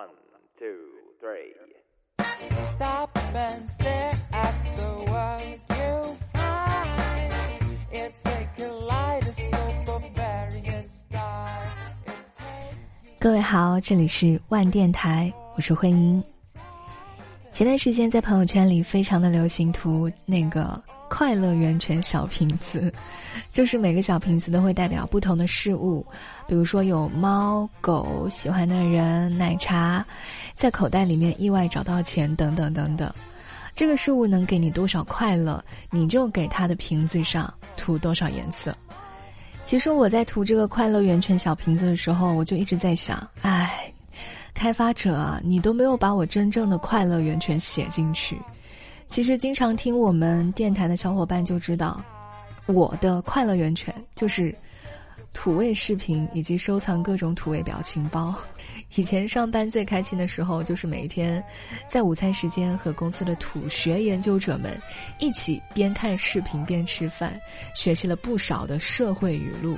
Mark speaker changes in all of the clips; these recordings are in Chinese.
Speaker 1: One, two, three.
Speaker 2: Stop and stare at the world you find. It's a kaleidoscope of various stars.
Speaker 3: 各位好，这里是万电台，我是慧英。前段时间在朋友圈里非常的流行图那个快乐源泉小瓶子，就是每个小瓶子都会代表不同的事物，比如说有猫、狗、喜欢的人、奶茶，在口袋里面意外找到钱等等等等。这个事物能给你多少快乐，你就给它的瓶子上涂多少颜色。其实我在涂这个快乐源泉小瓶子的时候，我就一直在想，哎，开发者啊，你都没有把我真正的快乐源泉写进去。其实经常听我们电台的小伙伴就知道，我的快乐源泉就是土味视频以及收藏各种土味表情包。以前上班最开心的时候，就是每天在午餐时间和公司的土学研究者们一起边看视频边吃饭，学习了不少的社会语录。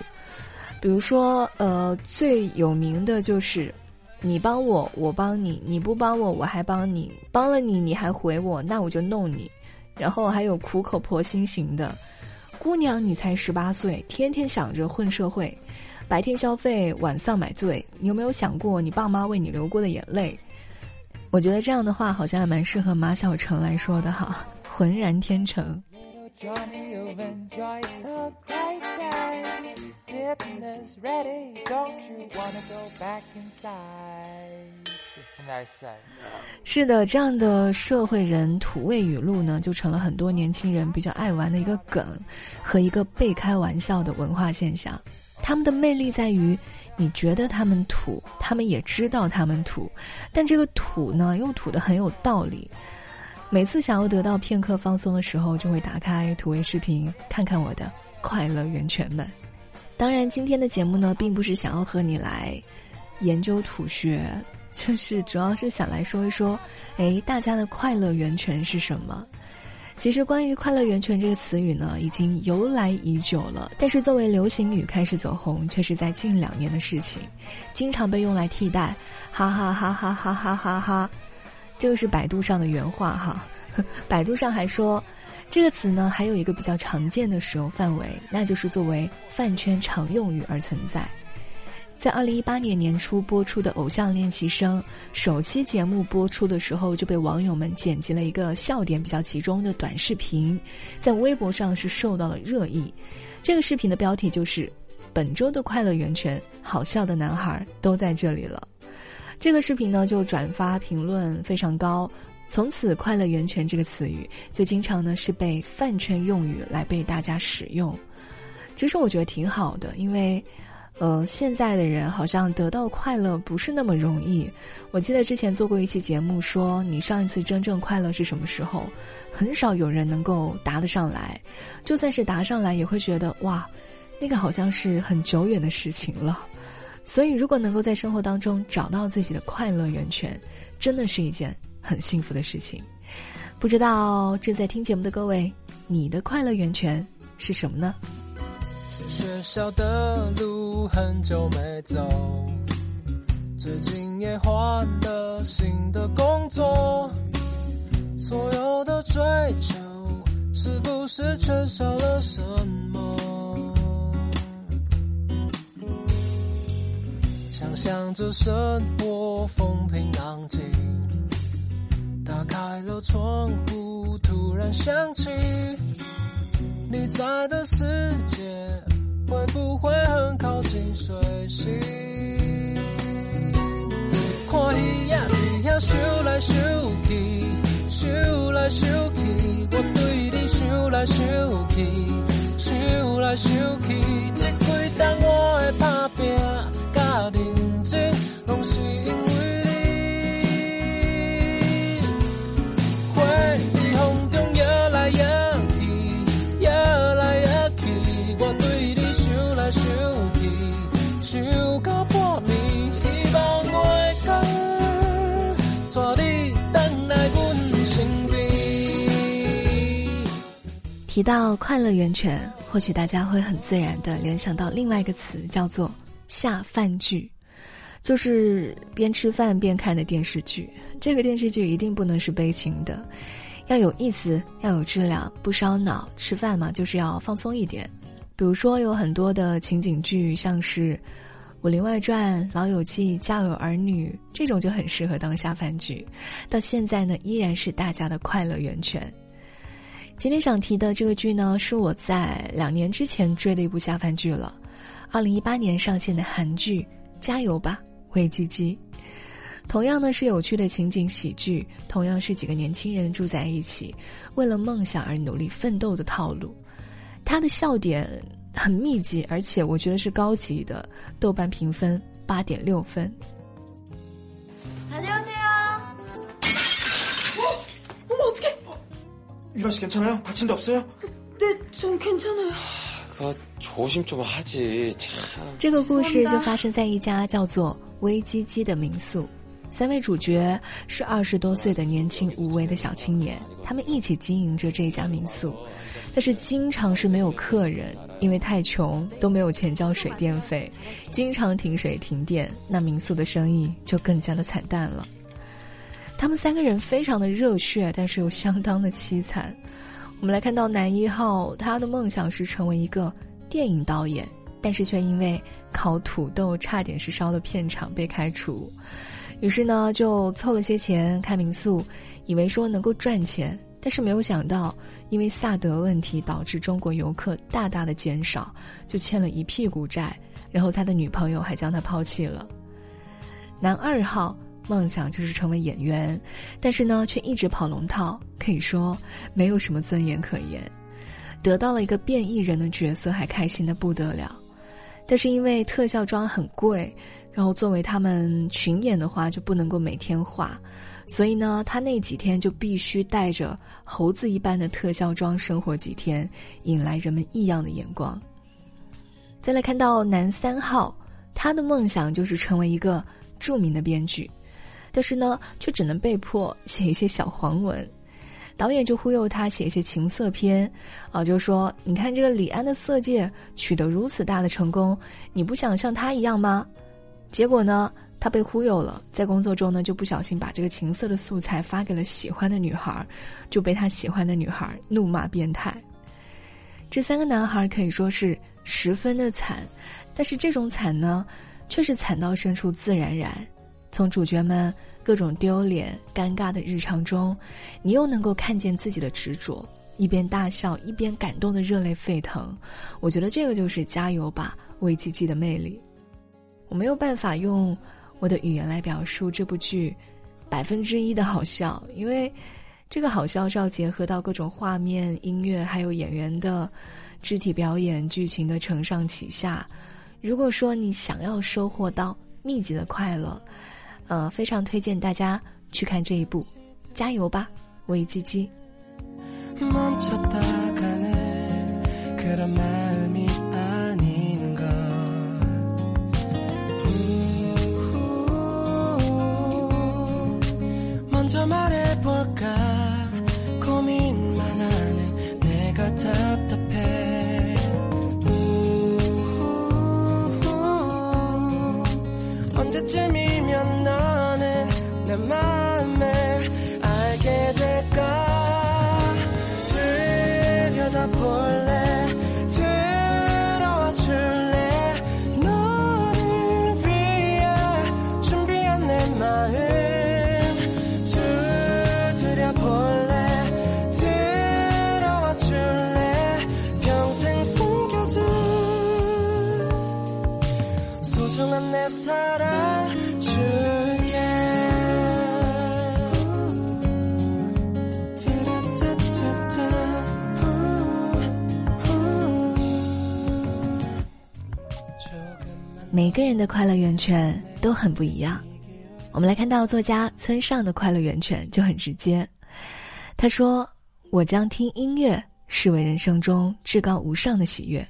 Speaker 3: 比如说，呃，最有名的就是“你帮我，我帮你；你不帮我，我还帮你；帮了你，你还回我，那我就弄你。”然后还有苦口婆心型的“姑娘，你才十八岁，天天想着混社会。”白天消费，晚上买醉。你有没有想过你爸妈为你流过的眼泪？我觉得这样的话好像还蛮适合马小成来说的哈，浑然天成。
Speaker 2: Fitness ready, don't you wanna go back inside?
Speaker 3: 是的，这样的社会人土味语录呢，就成了很多年轻人比较爱玩的一个梗和一个被开玩笑的文化现象。他们的魅力在于，你觉得他们土，他们也知道他们土，但这个土呢，又土的很有道理。每次想要得到片刻放松的时候，就会打开土味视频，看看我的快乐源泉们。当然，今天的节目呢，并不是想要和你来研究土学，就是主要是想来说一说，哎，大家的快乐源泉是什么？其实，关于“快乐源泉”这个词语呢，已经由来已久了。但是，作为流行语开始走红，却是在近两年的事情，经常被用来替代“哈哈哈哈哈哈哈哈”。这个是百度上的原话哈。百度上还说，这个词呢，还有一个比较常见的使用范围，那就是作为饭圈常用语而存在。在二零一八年年初播出的《偶像练习生》首期节目播出的时候，就被网友们剪辑了一个笑点比较集中的短视频，在微博上是受到了热议。这个视频的标题就是“本周的快乐源泉，好笑的男孩都在这里了”。这个视频呢，就转发评论非常高，从此“快乐源泉”这个词语就经常呢是被饭圈用语来被大家使用。其实我觉得挺好的，因为。呃，现在的人好像得到快乐不是那么容易。我记得之前做过一期节目，说你上一次真正快乐是什么时候？很少有人能够答得上来，就算是答上来，也会觉得哇，那个好像是很久远的事情了。所以，如果能够在生活当中找到自己的快乐源泉，真的是一件很幸福的事情。不知道正在听节目的各位，你的快乐源泉是什么呢？
Speaker 4: 去学校的路很久没走，最近也换了新的工作，所有的追求是不是缺少了什么？想象着生活风平浪静，打开了窗户，突然想起。你在的世界会不会很靠近水星？看鱼仔伫遐游来游去，游来游去，我对你想来想去，想来想
Speaker 3: 提到快乐源泉，或许大家会很自然的联想到另外一个词，叫做下饭剧。就是边吃饭边看的电视剧。这个电视剧一定不能是悲情的，要有意思，要有质量，不烧脑。吃饭嘛，就是要放松一点。比如说，有很多的情景剧，像是《武林外传》《老友记》《家有儿女》这种，就很适合当下饭剧。到现在呢，依然是大家的快乐源泉。今天想提的这个剧呢，是我在两年之前追的一部下饭剧了，二零一八年上线的韩剧《加油吧，灰鸡鸡》。同样呢是有趣的情景喜剧，同样是几个年轻人住在一起，为了梦想而努力奋斗的套路。它的笑点很密集，而且我觉得是高级的。豆瓣评分八点六分。
Speaker 5: 유라 씨 괜찮아요? 다친 데 없어요?
Speaker 6: 네전괜찮아요
Speaker 5: 그조심좀하지 참
Speaker 3: 这个故事就发生在一家叫做“微鸡鸡”的民宿，三位主角是二十多岁的年轻无为的小青年，他们一起经营着这家民宿，但是经常是没有客人，因为太穷都没有钱交水电费，经常停水停电，那民宿的生意就更加的惨淡了。 他们三个人非常的热血，但是又相当的凄惨。我们来看到男一号，他的梦想是成为一个电影导演，但是却因为烤土豆差点是烧了片场被开除，于是呢就凑了些钱开民宿，以为说能够赚钱，但是没有想到因为萨德问题导致中国游客大大的减少，就欠了一屁股债，然后他的女朋友还将他抛弃了。男二号。梦想就是成为演员，但是呢，却一直跑龙套，可以说没有什么尊严可言。得到了一个变异人的角色，还开心的不得了。但是因为特效妆很贵，然后作为他们群演的话，就不能够每天化，所以呢，他那几天就必须带着猴子一般的特效妆生活几天，引来人们异样的眼光。再来看到男三号，他的梦想就是成为一个著名的编剧。但是呢，却只能被迫写一些小黄文，导演就忽悠他写一些情色片，啊，就说你看这个李安的《色戒》取得如此大的成功，你不想像他一样吗？结果呢，他被忽悠了，在工作中呢就不小心把这个情色的素材发给了喜欢的女孩，就被他喜欢的女孩怒骂变态。这三个男孩可以说是十分的惨，但是这种惨呢，却是惨到深处自然然。从主角们各种丢脸、尴尬的日常中，你又能够看见自己的执着，一边大笑一边感动的热泪沸腾。我觉得这个就是加油吧，喂鸡鸡的魅力。我没有办法用我的语言来表述这部剧百分之一的好笑，因为这个好笑是要结合到各种画面、音乐，还有演员的肢体表演、剧情的承上启下。如果说你想要收获到密集的快乐，呃，非常推荐大家去看这一部，加油吧，喂鸡鸡。
Speaker 7: 언제쯤이
Speaker 3: 每个人的快乐源泉都很不一样。我们来看到作家村上的快乐源泉就很直接。他说：“我将听音乐视为人生中至高无上的喜悦。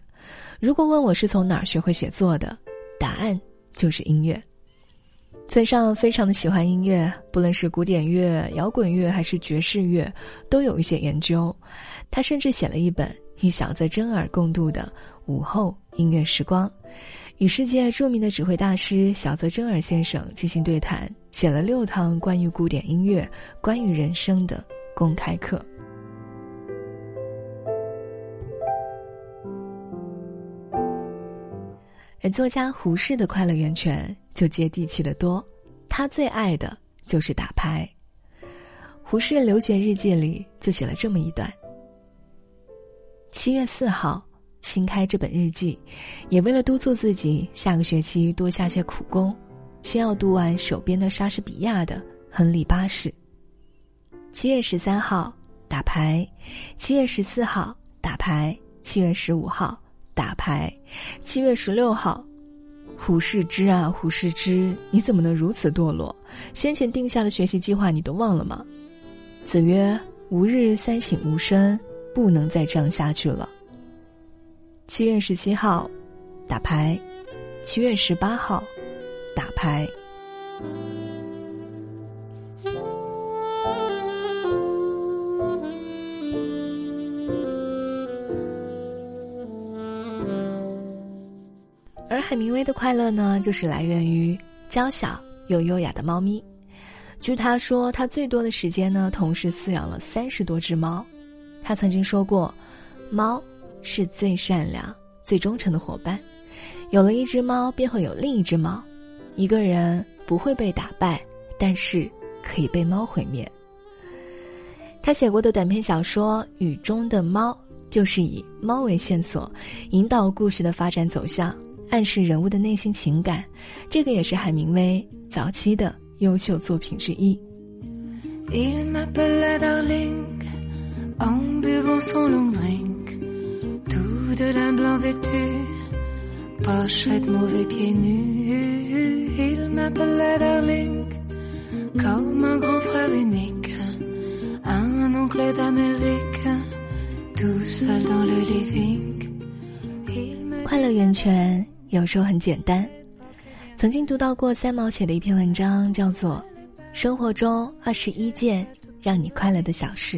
Speaker 3: 如果问我是从哪儿学会写作的，答案就是音乐。”村上非常的喜欢音乐，不论是古典乐、摇滚乐还是爵士乐，都有一些研究。他甚至写了一本与小泽征尔共度的午后音乐时光。与世界著名的指挥大师小泽征尔先生进行对谈，写了六堂关于古典音乐、关于人生的公开课。而作家胡适的快乐源泉就接地气的多，他最爱的就是打牌。胡适留学日记里就写了这么一段：七月四号新开这本日记，也为了督促自己下个学期多下些苦功，先要读完手边的莎士比亚的《亨利八世》。七月十三号打牌，七月十四号打牌，七月十五号。打牌，七月十六号，胡适之啊，胡适之，你怎么能如此堕落？先前定下的学习计划你都忘了吗？子曰：“吾日三省吾身，不能再这样下去了。”七月十七号，打牌，七月十八号，打牌。而海明威的快乐呢，就是来源于娇小又优雅的猫咪。据他说，他最多的时间呢，同时饲养了三十多只猫。他曾经说过，猫是最善良、最忠诚的伙伴。有了一只猫，便会有另一只猫。一个人不会被打败，但是可以被猫毁灭。他写过的短篇小说《雨中的猫》，就是以猫为线索，引导故事的发展走向。暗示人物的内心情感，这个也是海明威早期的优秀作品之一。快乐源泉。有时候很简单。曾经读到过三毛写的一篇文章，叫做《生活中二十一件让你快乐的小事》。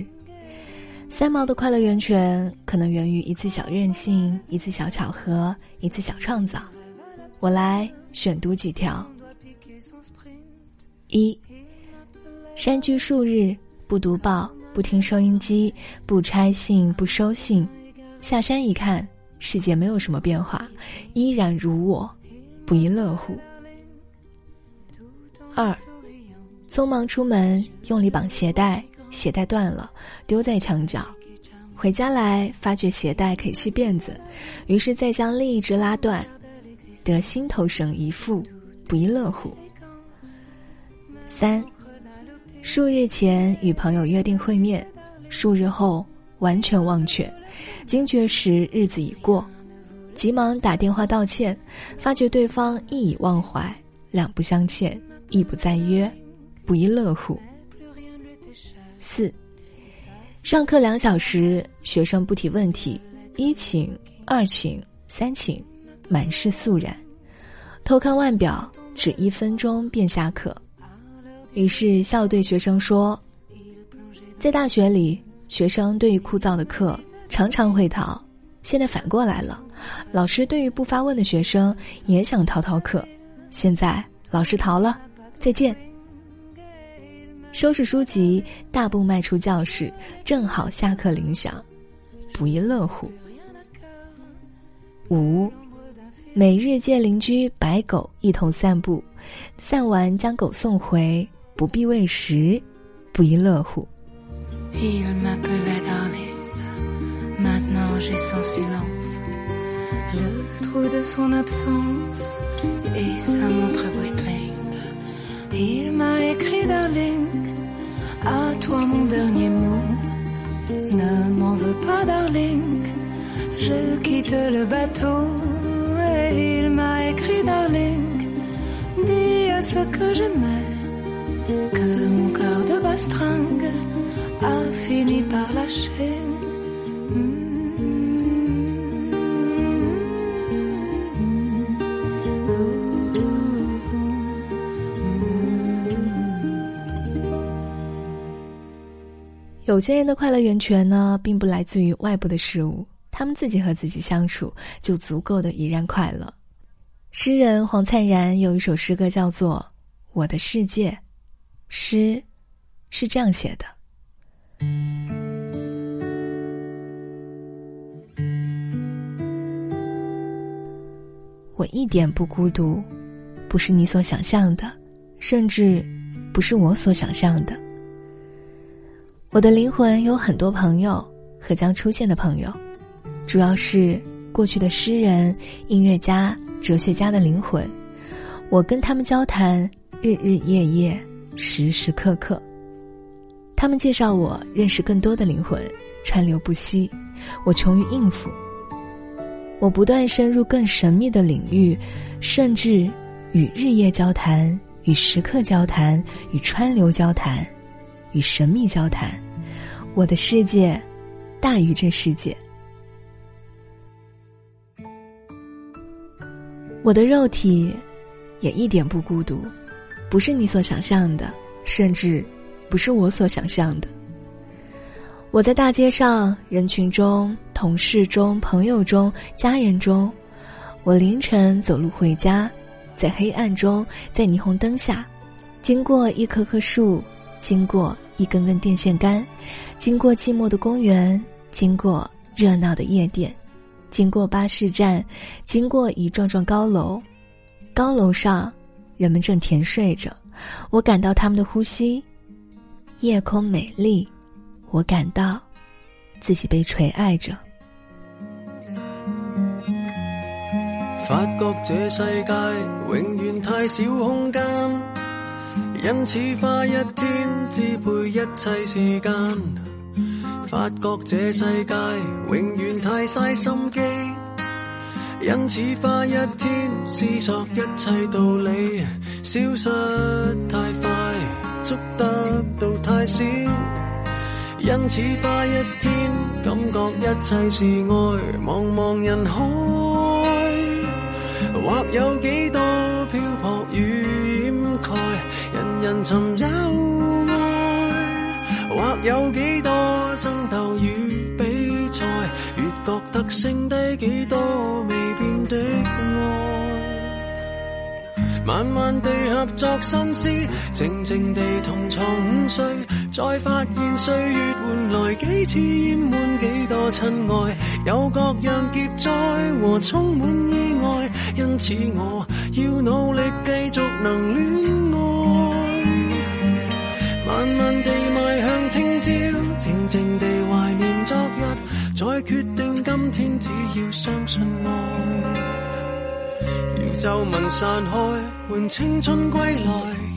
Speaker 3: 三毛的快乐源泉可能源于一次小任性、一次小巧合、一次小创造。我来选读几条：一、山居数日，不读报，不听收音机，不拆信，不收信，下山一看。世界没有什么变化，依然如我，不亦乐乎。二，匆忙出门，用力绑鞋带，鞋带断了，丢在墙角，回家来发觉鞋带可以系辫子，于是再将另一只拉断，得心头绳一副，不亦乐乎。三，数日前与朋友约定会面，数日后完全忘却。惊觉时日子已过，急忙打电话道歉，发觉对方亦已忘怀，两不相欠，亦不再约，不亦乐乎。四，上课两小时，学生不提问题，一请、二请、三请，满是肃然。偷看腕表，只一分钟便下课。于是笑对学生说：“在大学里，学生对于枯燥的课。”常常会逃，现在反过来了。老师对于不发问的学生也想逃逃课，现在老师逃了，再见。收拾书籍，大步迈出教室，正好下课铃响，不亦乐乎。五，每日借邻居白狗一同散步，散完将狗送回，不必喂食，不亦乐乎。
Speaker 8: Il m'a écrit, darling, à toi mon dernier mot. Ne m'en veux pas, darling, je quitte le bateau. Et il m'a écrit, darling, dis à ce que j'aimais que mon cœur de bastringue a fini par lâcher.
Speaker 3: 有些人的快乐源泉呢，并不来自于外部的事物，他们自己和自己相处就足够的怡然快乐。诗人黄灿然有一首诗歌叫做《我的世界》，诗是这样写的：我一点不孤独，不是你所想象的，甚至不是我所想象的。我的灵魂有很多朋友和将出现的朋友，主要是过去的诗人、音乐家、哲学家的灵魂。我跟他们交谈，日日夜夜，时时刻刻。他们介绍我认识更多的灵魂，川流不息，我穷于应付。我不断深入更神秘的领域，甚至与日夜交谈，与时刻交谈，与川流交谈，与神秘交谈。我的世界大于这世界。我的肉体也一点不孤独，不是你所想象的，甚至不是我所想象的。我在大街上、人群中、同事中、朋友中、家人中，我凌晨走路回家，在黑暗中，在霓虹灯下，经过一棵棵树，经过一根根电线杆，经过寂寞的公园，经过热闹的夜店，经过巴士站，经过一幢幢高楼，高楼上，人们正甜睡着，我感到他们的呼吸。夜空美丽。我感到自己被垂爱着。
Speaker 7: 发觉这世界永远太少空间，因此花一天支配一切时间。发觉这世界永远太嘥心机，因此花一天思索一切道理，消失太快，捉得到太少。因此花一天，感觉一切是爱，茫茫人海，或有几多漂泊，人人寻找爱，或有几多争斗与比赛，越觉得剩低几多未变的爱。慢慢地合作心思，静静地同床午睡，再发现岁月换来几次淹满几多亲爱，有各样劫灾和充满意外，因此我要努力继续能恋爱。慢慢地迈向听朝，静静地怀念昨日，再决定今天，只要相信爱。皱纹散开，换青春归来。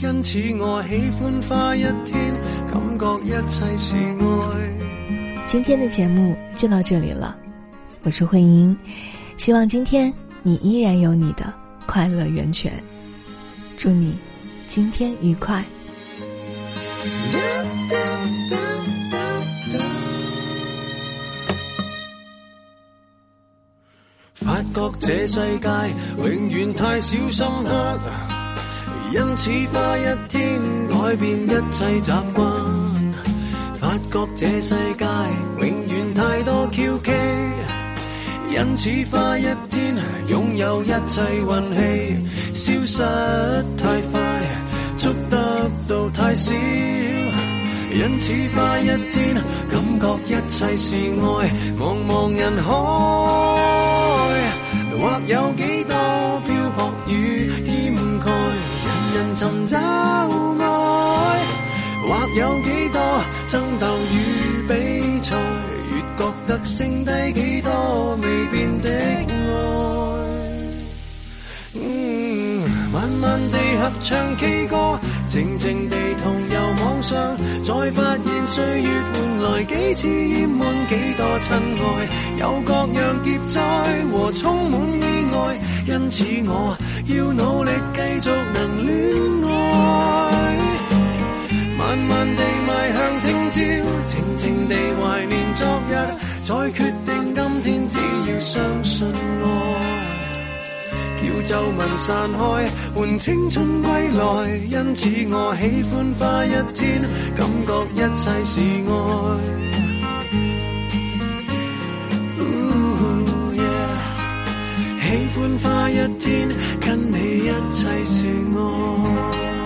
Speaker 7: 因此我喜欢花一天，感觉一切是爱。
Speaker 3: 今天的节目就到这里了，我是慧英，希望今天你依然有你的快乐源泉。祝你今天愉快。
Speaker 7: 发觉这世界永远太少深刻，因此花一天改变一切习惯。发觉这世界永远太多蹊蹺，因此花一天拥有一切运气，消失太快，捉得太少。因此花一天感觉一切是爱，茫茫人海。或有几多漂泊与掩盖，人人寻找爱；或有几多争斗与比赛，越觉得剩低几多未变的爱。慢慢地合唱 K 歌，静静地同游网上，再发现岁月换来几次淹满几多亲爱，有各样劫灾和充满意外，因此我要努力继续能恋爱。散开，换青春归来。因此我喜欢花一天，感觉一切是爱。喜欢花。一天，跟你一切是爱。